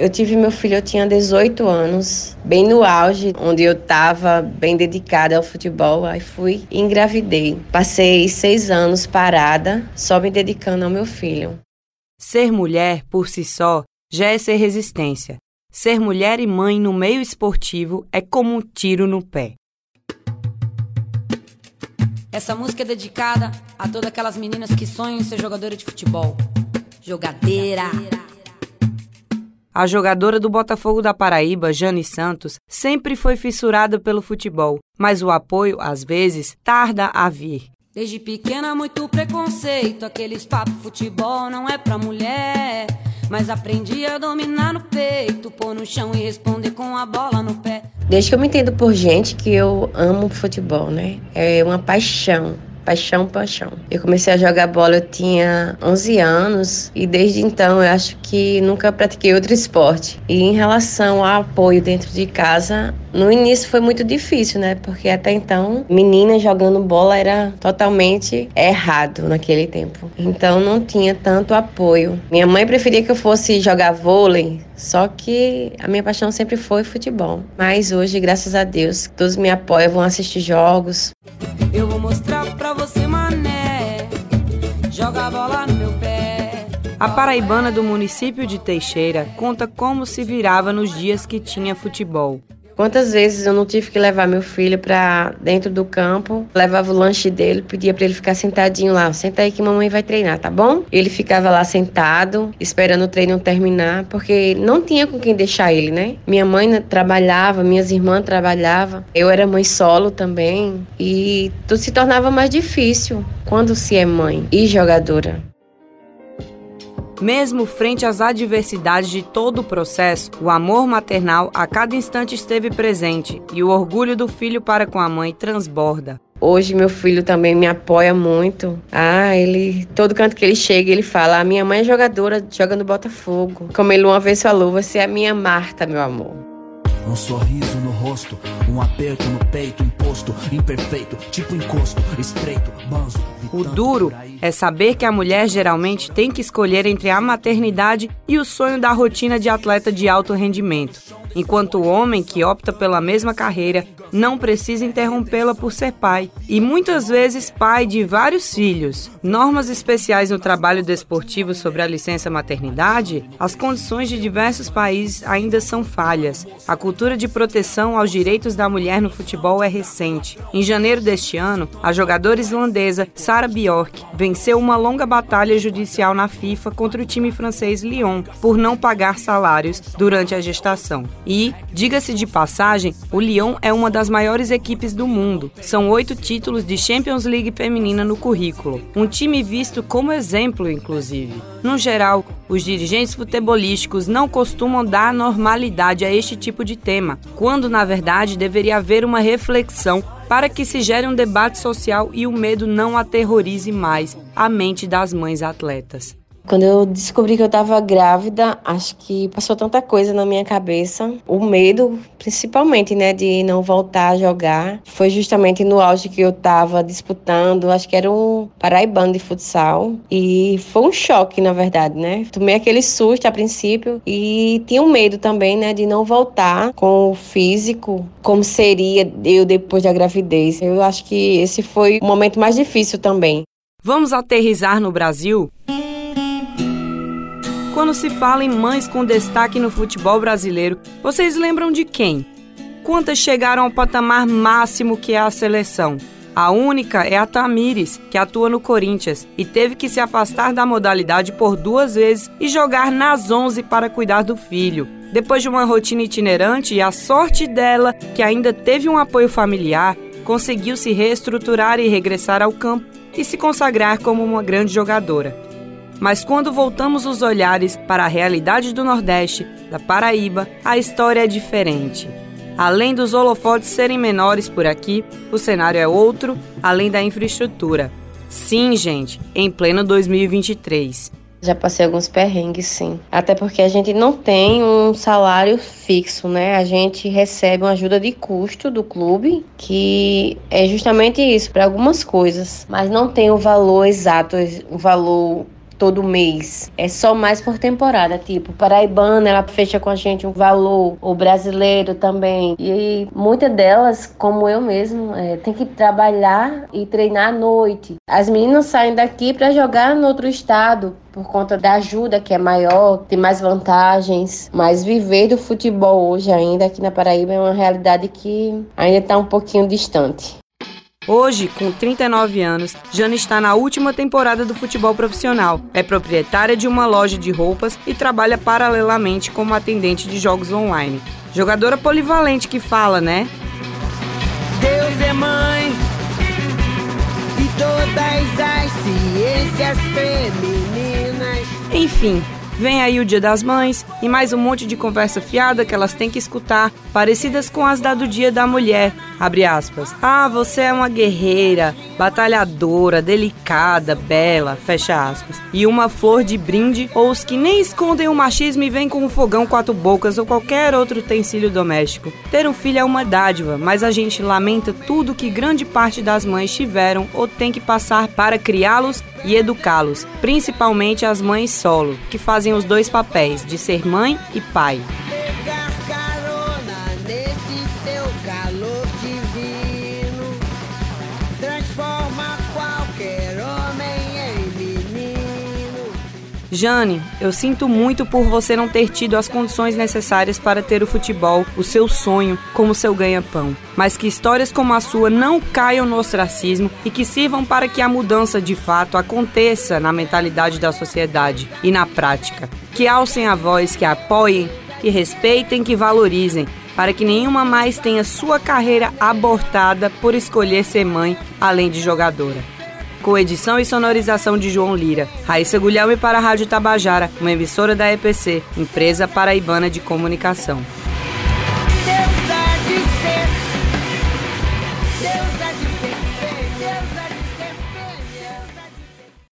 Eu tive meu filho, eu tinha 18 anos, bem no auge, onde eu estava bem dedicada ao futebol. Aí fui e engravidei. Passei seis anos parada, só me dedicando ao meu filho. Ser mulher, por si só, já é ser resistência. Ser mulher e mãe no meio esportivo é como um tiro no pé. Essa música é dedicada a todas aquelas meninas que sonham em ser jogadora de futebol. Jogadeira. A jogadora do Botafogo da Paraíba, Jane Santos, sempre foi fissurada pelo futebol, mas o apoio, às vezes, tarda a vir. Desde pequena, muito preconceito. Aqueles papos futebol não é pra mulher. Mas aprendi a dominar no peito, pôr no chão e responder com a bola no pé. Desde que eu me entendo por gente que eu amo futebol, né? É uma paixão. Paixão, paixão. Eu comecei a jogar bola, eu tinha 11 anos e desde então eu acho que nunca pratiquei outro esporte. E em relação ao apoio dentro de casa, no início foi muito difícil, né? Porque até então, menina jogando bola era totalmente errado naquele tempo. Então não tinha tanto apoio. Minha mãe preferia que eu fosse jogar vôlei, só que a minha paixão sempre foi futebol. Mas hoje, graças a Deus, todos me apoiam, vão assistir jogos. Eu vou mostrar pra você, mané. Joga a bola no meu pé. A paraibana do município de Teixeira conta como se virava nos dias que tinha futebol. Quantas vezes eu não tive que levar meu filho para dentro do campo, levava o lanche dele, pedia para ele ficar sentadinho lá, senta aí que mamãe vai treinar, tá bom? Ele ficava lá sentado, esperando o treino terminar, porque não tinha com quem deixar ele, né? Minha mãe trabalhava, minhas irmãs trabalhavam, eu era mãe solo também, e tudo se tornava mais difícil quando se é mãe e jogadora. Mesmo frente às adversidades de todo o processo, o amor maternal a cada instante esteve presente e o orgulho do filho para com a mãe transborda. Hoje meu filho também me apoia muito. Ah, ele todo canto que ele chega, ele fala: "A minha mãe é jogadora, joga no Botafogo". Como ele uma vez falou: "Você é a minha Marta, meu amor". Um sorriso no rosto, um aperto no peito, imposto, imperfeito, tipo encosto, estreito, banzo. O duro é saber que a mulher geralmente tem que escolher entre a maternidade e o sonho da rotina de atleta de alto rendimento, enquanto o homem que opta pela mesma carreira não precisa interrompê-la por ser pai, e muitas vezes pai de vários filhos. Normas especiais no trabalho desportivo sobre a licença maternidade, as condições de diversos países ainda são falhas. A cultura de proteção aos direitos da mulher no futebol é recente. Em janeiro deste ano, a jogadora islandesa Sara Bjork venceu uma longa batalha judicial na FIFA contra o time francês Lyon por não pagar salários durante a gestação. E, diga-se de passagem, o Lyon é uma das maiores equipes do mundo. São oito títulos de Champions League feminina no currículo. Um time visto como exemplo, inclusive. No geral, os dirigentes futebolísticos não costumam dar normalidade a este tipo de tema, quando na verdade deveria haver uma reflexão para que se gere um debate social e o medo não aterrorize mais a mente das mães atletas. Quando eu descobri que eu estava grávida, acho que passou tanta coisa na minha cabeça. O medo, principalmente, né, de não voltar a jogar. Foi justamente no auge que eu estava disputando, acho que era um paraibano de futsal. E foi um choque, na verdade, né? Tomei aquele susto a princípio e tinha um medo também, né, de não voltar com o físico, como seria eu depois da gravidez. Eu acho que esse foi o momento mais difícil também. Vamos aterrizar no Brasil? Quando se fala em mães com destaque no futebol brasileiro, vocês lembram de quem? Quantas chegaram ao patamar máximo que é a seleção? A única é a Tamires, que atua no Corinthians e teve que se afastar da modalidade por duas vezes e jogar nas 11 para cuidar do filho. Depois de uma rotina itinerante e a sorte dela, que ainda teve um apoio familiar, conseguiu se reestruturar e regressar ao campo e se consagrar como uma grande jogadora. Mas quando voltamos os olhares para a realidade do Nordeste, da Paraíba, a história é diferente. Além dos holofotes serem menores por aqui, o cenário é outro, além da infraestrutura. Sim, gente, em pleno 2023. Já passei alguns perrengues, sim. Até porque a gente não tem um salário fixo, né? A gente recebe uma ajuda de custo do clube, que é justamente isso, para algumas coisas. Mas não tem o valor exato, o valor todo mês. É só mais por temporada, tipo, paraibana, ela fecha com a gente um valor, o brasileiro também. E muitas delas, como eu mesmo, é, tem que trabalhar e treinar à noite. As meninas saem daqui para jogar no outro estado por conta da ajuda que é maior, tem mais vantagens, mas viver do futebol hoje ainda aqui na Paraíba é uma realidade que ainda está um pouquinho distante. Hoje, com 39 anos, Jana está na última temporada do futebol profissional. É proprietária de uma loja de roupas e trabalha paralelamente como atendente de jogos online. Jogadora polivalente que fala, né? Deus é mãe e todas as ciências femininas. Enfim, Vem aí o Dia das Mães e mais um monte de conversa fiada que elas têm que escutar, parecidas com as da do Dia da Mulher. Abre aspas. Ah, você é uma guerreira, batalhadora, delicada, bela, fecha aspas. E uma flor de brinde, ou os que nem escondem o machismo e vêm com um fogão quatro bocas ou qualquer outro utensílio doméstico. Ter um filho é uma dádiva, mas a gente lamenta tudo que grande parte das mães tiveram ou tem que passar para criá-los e educá-los, principalmente as mães solo, que fazem os dois papéis de ser mãe e pai. Jane, eu sinto muito por você não ter tido as condições necessárias para ter o futebol, o seu sonho, como seu ganha-pão. Mas que histórias como a sua não caiam no ostracismo e que sirvam para que a mudança de fato aconteça na mentalidade da sociedade e na prática. Que alcem a voz, que apoiem, que respeitem, que valorizem, para que nenhuma mais tenha sua carreira abortada por escolher ser mãe além de jogadora com edição e sonorização de João Lira. Raíssa Gulhame para a Rádio Tabajara, uma emissora da EPC, empresa paraibana de comunicação.